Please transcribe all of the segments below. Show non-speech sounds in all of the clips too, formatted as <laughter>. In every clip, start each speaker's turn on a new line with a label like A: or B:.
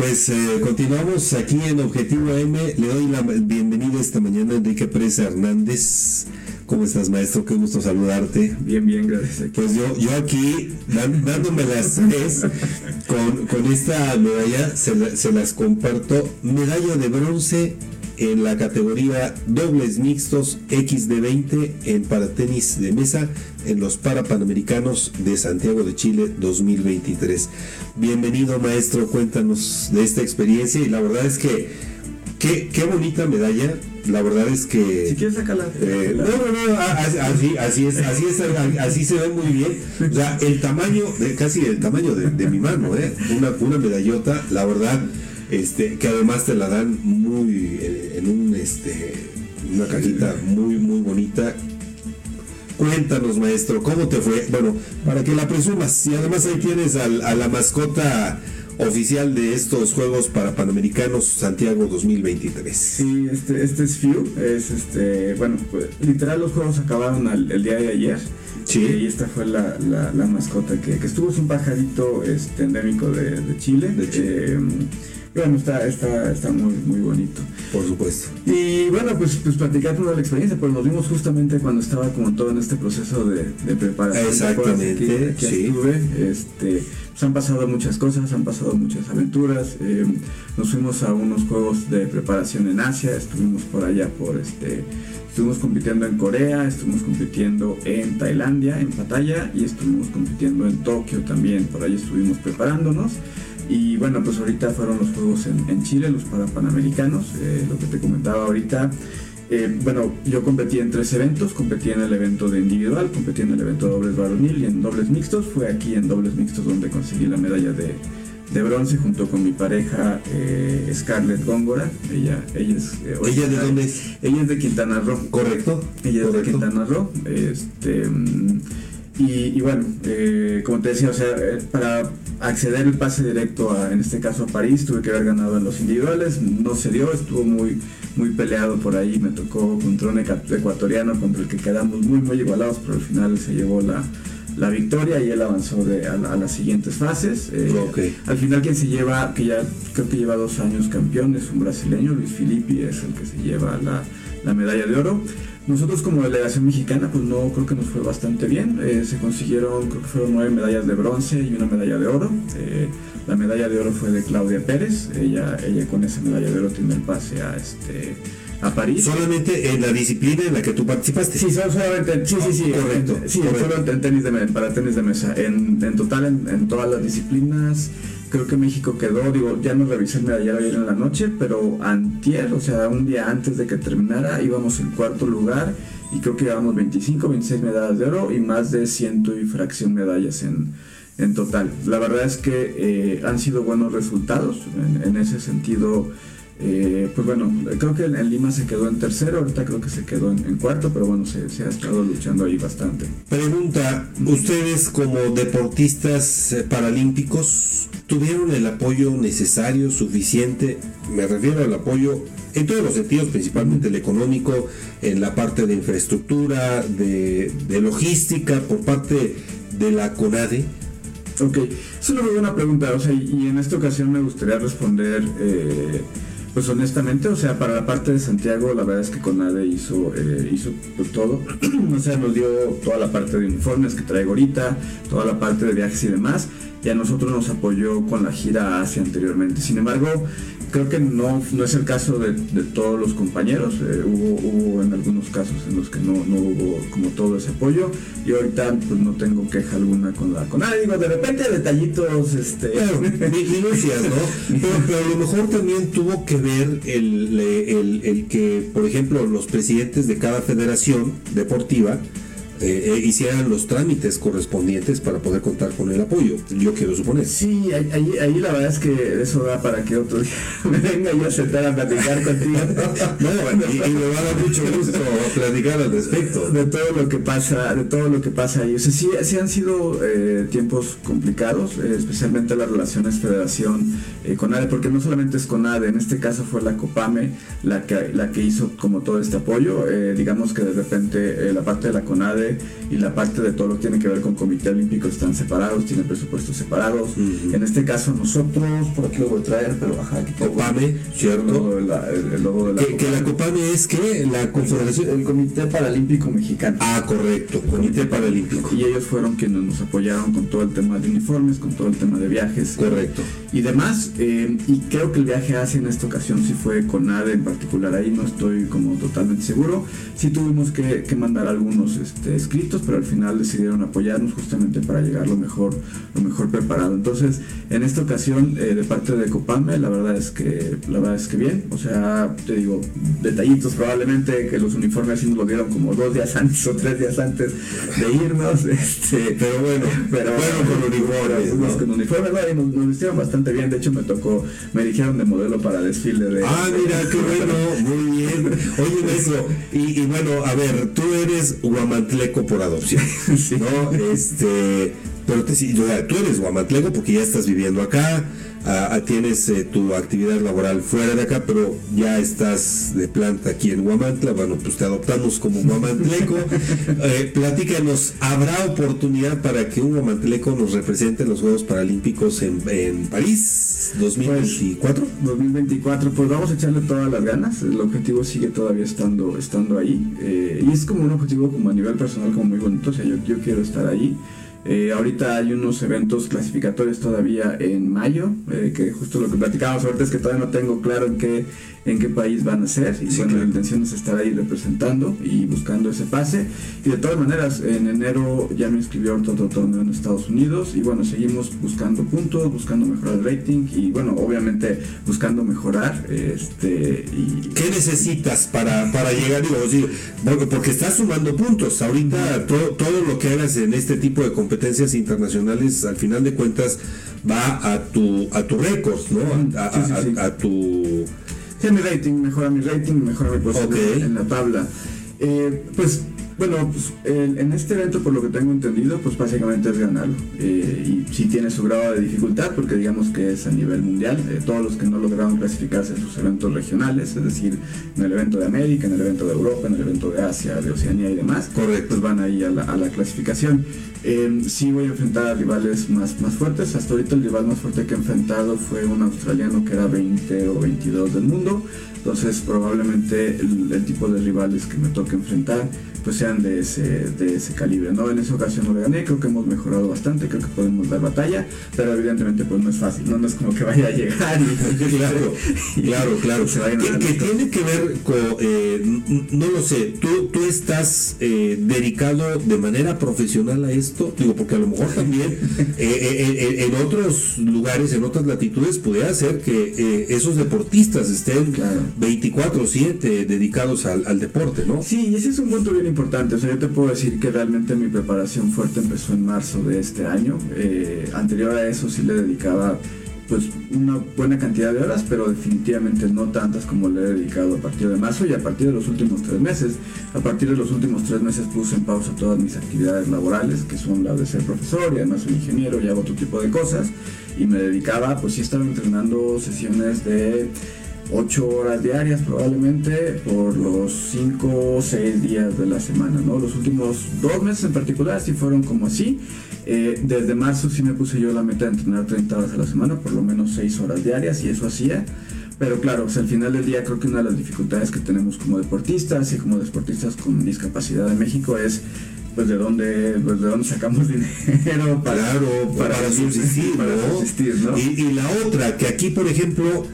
A: Pues eh, continuamos aquí en Objetivo M. Le doy la bienvenida esta mañana a Enrique Presa Hernández. ¿Cómo estás, maestro? Qué gusto saludarte.
B: Bien, bien, gracias.
A: Pues yo, yo aquí, dándome las tres, con, con esta medalla, se, se las comparto. Medalla de bronce en la categoría dobles mixtos XD20 en paratenis de mesa en los Parapanamericanos de Santiago de Chile 2023. Bienvenido maestro, cuéntanos de esta experiencia y la verdad es que qué, qué bonita medalla. La verdad es que.
B: Si quieres sacarla.
A: Eh, no, no, no, así, así es, así es, así se ve muy bien. O sea, el tamaño, de, casi el tamaño de, de mi mano, ¿eh? Una, una medallota, la verdad este, que además te la dan muy este una cajita muy muy bonita cuéntanos maestro cómo te fue bueno para que la presumas y además ahí tienes a la mascota oficial de estos Juegos para Panamericanos Santiago 2023.
B: Sí, este, este es Few, es este, bueno, pues, literal los Juegos acabaron el día de ayer. Sí. Y esta fue la, la, mascota que, que, estuvo, es un pajarito este, endémico de, Chile. De Chile. Bueno, está, está, está muy, muy bonito.
A: Por supuesto.
B: Y bueno, pues, pues platicar toda la experiencia, pues nos vimos justamente cuando estaba como todo en este proceso de, de preparación.
A: Exactamente, sí.
B: Estuve, este, pues han pasado muchas cosas, han pasado muchas aventuras. Eh, nos fuimos a unos juegos de preparación en Asia, estuvimos por allá por este... Estuvimos compitiendo en Corea, estuvimos compitiendo en Tailandia, en Pattaya, y estuvimos compitiendo en Tokio también. Por ahí estuvimos preparándonos. Y bueno, pues ahorita fueron los Juegos en, Chile, los para Panamericanos, eh, lo que te comentaba ahorita. Eh, bueno, yo competí en tres eventos, competí en el evento de individual, competí en el evento de dobles varonil y en dobles mixtos. Fue aquí en dobles mixtos donde conseguí la medalla de, bronce junto con mi pareja eh, Scarlett Góngora. Ella, ella es.
A: ¿Ella de dónde es?
B: Ella es de Quintana Roo.
A: Correcto.
B: Ella es de Quintana Roo. Este. Mm, y, bueno, eh, como te decía, o sea, eh, para acceder el pase directo a, en este caso a París, tuve que haber ganado en los individuales, no se dio, estuvo muy, muy peleado por ahí, me tocó contra un ecuatoriano contra el que quedamos muy, muy igualados, pero al final se llevó la, victoria y él avanzó de, a, las siguientes fases.
A: Eh,
B: al final quien se lleva, que ya creo que lleva dos años campeón, es un brasileño, Luis Filippi, es el que se lleva la, la medalla de oro. Nosotros como delegación mexicana, pues no creo que nos fue bastante bien. Eh, se consiguieron, creo que fueron nueve medallas de bronce y una medalla de oro. Eh, la medalla de oro fue de Claudia Pérez. Ella, ella con esa medalla de oro tiene el pase a este a París.
A: Solamente en la disciplina en la que tú participaste.
B: Sí, solamente, sí, sí, sí,
A: correcto.
B: sí, solo en tenis de, para tenis de mesa. En, en total, en, en todas las disciplinas creo que México quedó, digo, ya no revisé el medallero ayer en la noche, pero antier, o sea, un día antes de que terminara, íbamos en cuarto lugar y creo que llevamos 25, 26 medallas de oro y más de ciento y fracción medallas en, en total. La verdad es que eh, han sido buenos resultados, en, en ese sentido eh, pues bueno, creo que en Lima se quedó en tercero, ahorita creo que se quedó en, cuarto, pero bueno, se, ha estado luchando ahí bastante.
A: Pregunta, ¿ustedes como deportistas eh, paralímpicos tuvieron el apoyo necesario, suficiente? Me refiero al apoyo en todos los sentidos, principalmente el económico, en la parte de infraestructura, de, logística, por parte de la CONADE.
B: Ok, es una buena pregunta, o sea, y en esta ocasión me gustaría responder... Eh, pues honestamente, o sea, para la parte de Santiago, la verdad es que Conade hizo, eh, hizo pues, todo. <clears throat> o sea, nos dio toda la parte de uniformes que traigo ahorita, toda la parte de viajes y demás. Y a nosotros nos apoyó con la gira hacia anteriormente. Sin embargo, creo que no, no es el caso de, todos los compañeros. Eh, hubo, en algunos casos en los que no, hubo como todo ese apoyo. Y ahorita pues no tengo queja alguna con la con Digo, de repente detallitos, este. <laughs>
A: Pero, ¿no? Pero, a lo mejor también tuvo que ver el, el que, por ejemplo, los presidentes de cada federación deportiva eh, eh, hicieran los trámites correspondientes para poder contar con el apoyo, yo quiero suponer.
B: Sí, ahí, ahí, la verdad es que eso da para que otro día <laughs> me venga y a sentar a platicar contigo. <laughs>
A: no, y, me va a dar mucho gusto platicar al respecto.
B: De todo lo que pasa, de todo lo que pasa ahí. O sea, sí, sí han sido eh, tiempos complicados, especialmente las relaciones federación eh, CONADE, porque no solamente es CONADE, en este caso fue la COPAME la que, la que hizo como todo este apoyo. Eh, digamos que de repente eh, la parte de la CONADE y la parte de todo lo que tiene que ver con Comité Olímpico están separados, tienen presupuestos separados. En este caso nosotros, por aquí lo voy a traer, pero baja aquí.
A: COPAME, ¿cierto?
B: El logo de la,
A: ¿Que, que la COPAME es que la Confederación...
B: El Comité Paralímpico Mexicano.
A: Ah, correcto, Comité Paralímpico.
B: Y ellos fueron quienes nos apoyaron con todo el tema de uniformes, con todo el tema de viajes.
A: Correcto.
B: Y demás. Eh, y creo que el viaje a Asia en esta ocasión sí fue con ADE en particular. Ahí no estoy como totalmente seguro. Sí tuvimos que, mandar algunos este, escritos, pero al final decidieron apoyarnos justamente para llegar lo mejor, lo mejor preparado. Entonces, en esta ocasión, eh, de parte de Copame, la verdad es que la verdad es que bien. O sea, te digo, detallitos probablemente que los uniformes sí nos lo dieron como dos días antes o tres días antes de irnos. <laughs> Este,
A: pero bueno, pero bueno con uniformes.
B: ¿no? Con uniformes, nos, nos vistieron bastante bien. De hecho, me tocó, me dijeron de modelo para desfile de.
A: Ah, mira, qué <laughs> bueno, muy bien. Oye, <laughs> eso, y, y, bueno, a ver, tú eres guamantleco por adopción, <laughs> ¿no? Este, pero te, tú eres guamantleco porque ya estás viviendo acá tienes eh, tu actividad laboral fuera de acá, pero ya estás de planta aquí en Huamantla, bueno, pues te adoptamos como Huamantleco. <laughs> eh, platícanos, ¿habrá oportunidad para que un Huamantleco nos represente en los Juegos Paralímpicos en, en París 2024?
B: Pues, 2024, pues vamos a echarle todas las ganas, el objetivo sigue todavía estando, estando ahí, eh, y es como un objetivo como a nivel personal como muy bonito, o sea, yo, yo quiero estar ahí. Eh, ahorita hay unos eventos clasificatorios todavía en mayo, eh, que justo lo que platicábamos ahorita es que todavía no tengo claro en qué, en qué país van a ser. Y bueno, la intención es estar ahí representando y buscando ese pase. Y de todas maneras, en enero ya me inscribió otro torneo en Estados Unidos. Y bueno, seguimos buscando puntos, buscando mejorar el rating y bueno, obviamente buscando mejorar. Este, y,
A: ¿Qué necesitas para, para llegar? Digo, porque, porque estás sumando puntos. Ahorita todo, todo lo que hagas en este tipo de competencias competencias internacionales, al final de cuentas, va a tu, a tu récord, ¿no? A, tu...
B: Sí, mi rating, mejora mi rating, mejora mi posición en la tabla. Eh, pues bueno, pues, en este evento, por lo que tengo entendido, pues básicamente es ganarlo. Eh, y sí tiene su grado de dificultad, porque digamos que es a nivel mundial. Eh, todos los que no lograron clasificarse en sus eventos regionales, es decir, en el evento de América, en el evento de Europa, en el evento de Asia, de Oceanía y demás,
A: Correcto.
B: pues van ahí a la, a la clasificación. Eh, sí voy a enfrentar a rivales más, más fuertes. Hasta ahorita el rival más fuerte que he enfrentado fue un australiano que era 20 o 22 del mundo. Entonces probablemente el, tipo de rivales que me toque enfrentar pues sean de ese, de ese calibre. ¿no? En esa ocasión no le gané, creo que hemos mejorado bastante, creo que podemos dar batalla, pero evidentemente pues no es fácil, no, es como que vaya a llegar y <laughs>
A: claro, claro, claro. Se que, tiene que ver con, eh, no lo sé, tú, tú estás eh, dedicado de manera profesional a esto, digo, porque a lo mejor también <laughs> eh, en otros lugares, en otras latitudes, pudiera ser que esos deportistas estén 24/7 dedicados al, al, deporte, ¿no?
B: Sí, ese es un punto bien importante. O sea, yo te puedo decir que realmente mi preparación fuerte empezó en marzo de este año. Eh, anterior a eso sí le dedicaba pues una buena cantidad de horas, pero definitivamente no tantas como le he dedicado a partir de marzo y a partir de los últimos tres meses. A partir de los últimos tres meses puse en pausa todas mis actividades laborales, que son las de ser profesor y además soy ingeniero y hago otro tipo de cosas. Y me dedicaba, pues sí estaba entrenando sesiones de 8 horas diarias probablemente por los 5 o 6 días de la semana, ¿no? Los últimos dos meses en particular sí fueron como así. Eh, desde marzo sí me puse yo la meta de entrenar 30 horas a la semana, por lo menos 6 horas diarias y eso hacía. Pero claro, al final del día creo que una de las dificultades que tenemos como deportistas y como deportistas con discapacidad en México es pues de dónde, pues de dónde sacamos <laughs> dinero
A: para, para, subsistir, ¿no? Y, y la otra, que aquí por ejemplo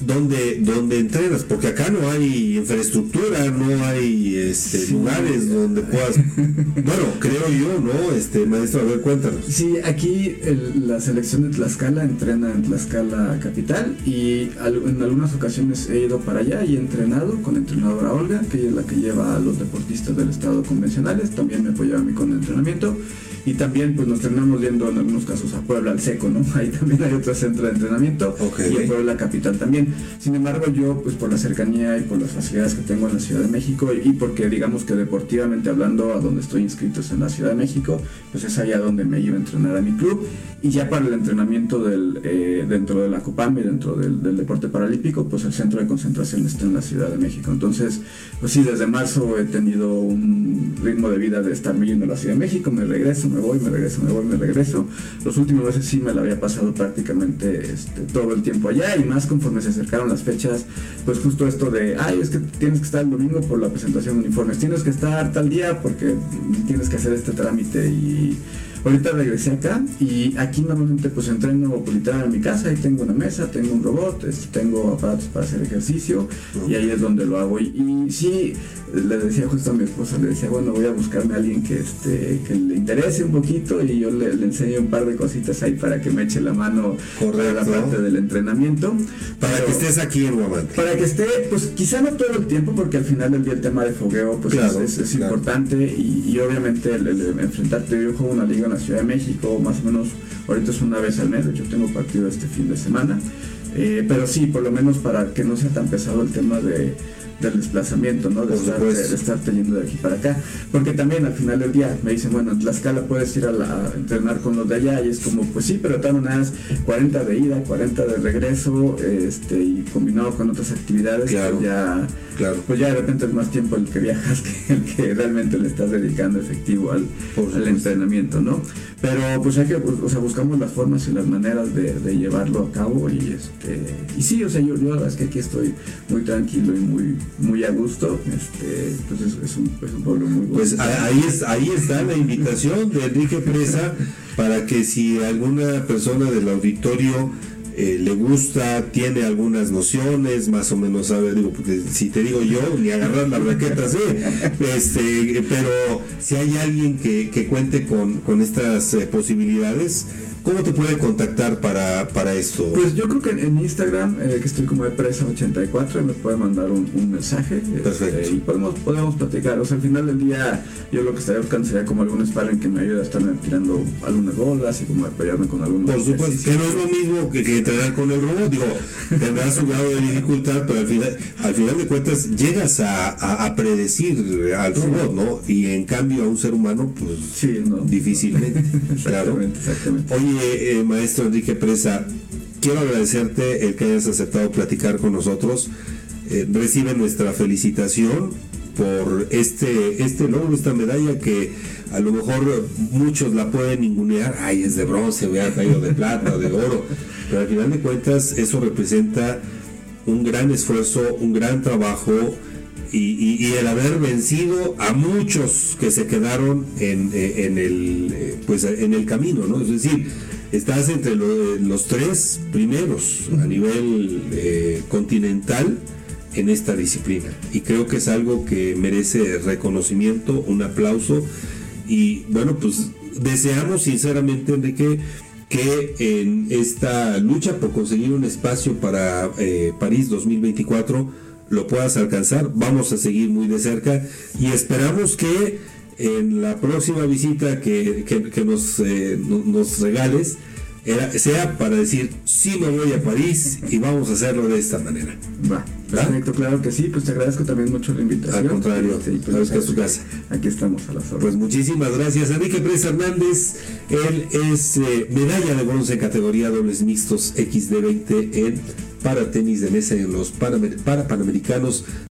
A: donde, donde entrenas, porque acá no hay infraestructura, no hay este, lugares donde puedas, <laughs> bueno, creo yo, ¿no? Este, maestro, a ver, cuéntanos.
B: Sí, aquí la selección de Tlaxcala entrena en Tlaxcala Capital y en algunas ocasiones he ido para allá y he entrenado con la entrenadora Olga, que es la que lleva a los deportistas del estado convencionales, también me apoyaba a mí con el entrenamiento y también pues nos terminamos viendo en algunos casos a Puebla al seco, ¿no? <laughs> Ahí también hay otro centro de entrenamiento y en Puebla capital también. Sin embargo, yo pues por la cercanía y por las facilidades que tengo en la Ciudad de México y porque digamos que deportivamente hablando a donde estoy inscrito es en la Ciudad de México, pues es allá donde me iba a entrenar a mi club y ya para el entrenamiento del, eh, dentro de la Copam y dentro del, deporte paralímpico, pues el centro de concentración está en la Ciudad de México. Entonces, pues sí, desde marzo he tenido un ritmo de vida de estar yendo a la Ciudad de México, me regreso, me voy, me regreso, me voy, me regreso. Los últimos meses sí me la había pasado prácticamente este, todo el tiempo allá y más conforme se acercaron las fechas, pues justo esto de, ay, es que tienes que estar el domingo por la presentación de uniformes, tienes que estar tal día porque tienes que hacer este trámite y Ahorita regresé acá y aquí normalmente pues entreno literal en mi casa, ahí tengo una mesa, tengo un robot, este, tengo aparatos para hacer ejercicio y ahí es donde lo hago. Y, y, sí, le decía justo a mi esposa, le decía, bueno, voy a buscarme a alguien que, este, que le interese un poquito y yo le, enseño un par de cositas ahí para que me eche la mano para la parte del entrenamiento.
A: Para que estés aquí en Guamante.
B: Para que esté, pues quizá no todo el tiempo porque al final del día el tema de fogueo pues es, importante y, obviamente el, enfrentarte, yo juego una liga Ciudad de México, más o menos, ahorita es una vez al mes, yo tengo partido este fin de semana, eh, pero sí, por lo menos para que no sea tan pesado el tema de del desplazamiento, ¿no? De estar, de, estar, teniendo de aquí para acá. Porque también al final del día me dicen, bueno, en Tlaxcala puedes ir a, la, entrenar con los de allá y es como, pues sí, pero tal unas 40 de ida, 40 de regreso, este, y combinado con otras actividades, pues ya, claro. pues ya de repente es más tiempo el que viajas <laughs> que el que realmente le estás dedicando efectivo al, al entrenamiento, ¿no? Pero pues hay que, o sea, buscamos las formas y las maneras de, de llevarlo a cabo y este, y sí, o sea, yo, yo la verdad es que aquí estoy muy tranquilo y muy muy a gusto. Este, pues es, un, pueblo muy
A: bueno. Pues ahí, es, ahí está la invitación de Enrique Presa para que si alguna persona del auditorio eh, le gusta, tiene algunas nociones, más o menos sabe, digo, porque si te digo yo, ni agarrar la raqueta sí, este, pero si hay alguien que, que cuente con, con estas eh, posibilidades, ¿Cómo te puede contactar para, para esto?
B: Pues yo creo que en, Instagram, eh, que estoy como de presa84, me puede mandar un, mensaje. Este, Perfecto. y podemos, podemos platicar. O sea, al final del día, yo lo que estaría buscando sería como algún sparring que me ayude a estar tirando algunas bolas y como apoyarme con algunos.
A: Por supuesto, que no es lo mismo que, que entrenar con el robot. Digo, tendrás su grado de dificultad, pero al final, al final de cuentas llegas a, a, predecir al robot, ¿no? Y en cambio a un ser humano, pues sí, no, difícilmente. <laughs> exactamente, exactamente. Oye, eh, maestro Enrique Presa, quiero agradecerte el que hayas aceptado platicar con nosotros. Eh, recibe nuestra felicitación por este, este logro, esta medalla que a lo mejor muchos la pueden ningunear, ay, es de bronce, hubiera caído de plata, de oro, pero al final de cuentas eso representa un gran esfuerzo, un gran trabajo y, el haber vencido a muchos que se quedaron en, eh, el, pues, en el camino, ¿no? Es decir, estás entre los tres primeros a nivel eh, continental en esta disciplina. Y creo que es algo que merece reconocimiento, un aplauso. Y bueno, pues deseamos sinceramente, Enrique, que en esta lucha por conseguir un espacio para eh, París 2024 lo puedas alcanzar. Vamos a seguir muy de cerca y esperamos que en la próxima visita que, nos, eh, nos regales sea para decir, sí me voy a París y vamos a hacerlo de esta manera.
B: Va, perfecto, claro que sí, pues te agradezco también mucho la invitación.
A: Al contrario,
B: sí, pues, sabes que su casa. Aquí estamos a las horas.
A: Pues muchísimas gracias. Enrique Pérez Hernández, él es eh, medalla de bronce categoría dobles mixtos XD20 en para tenis de mesa en los para, para panamericanos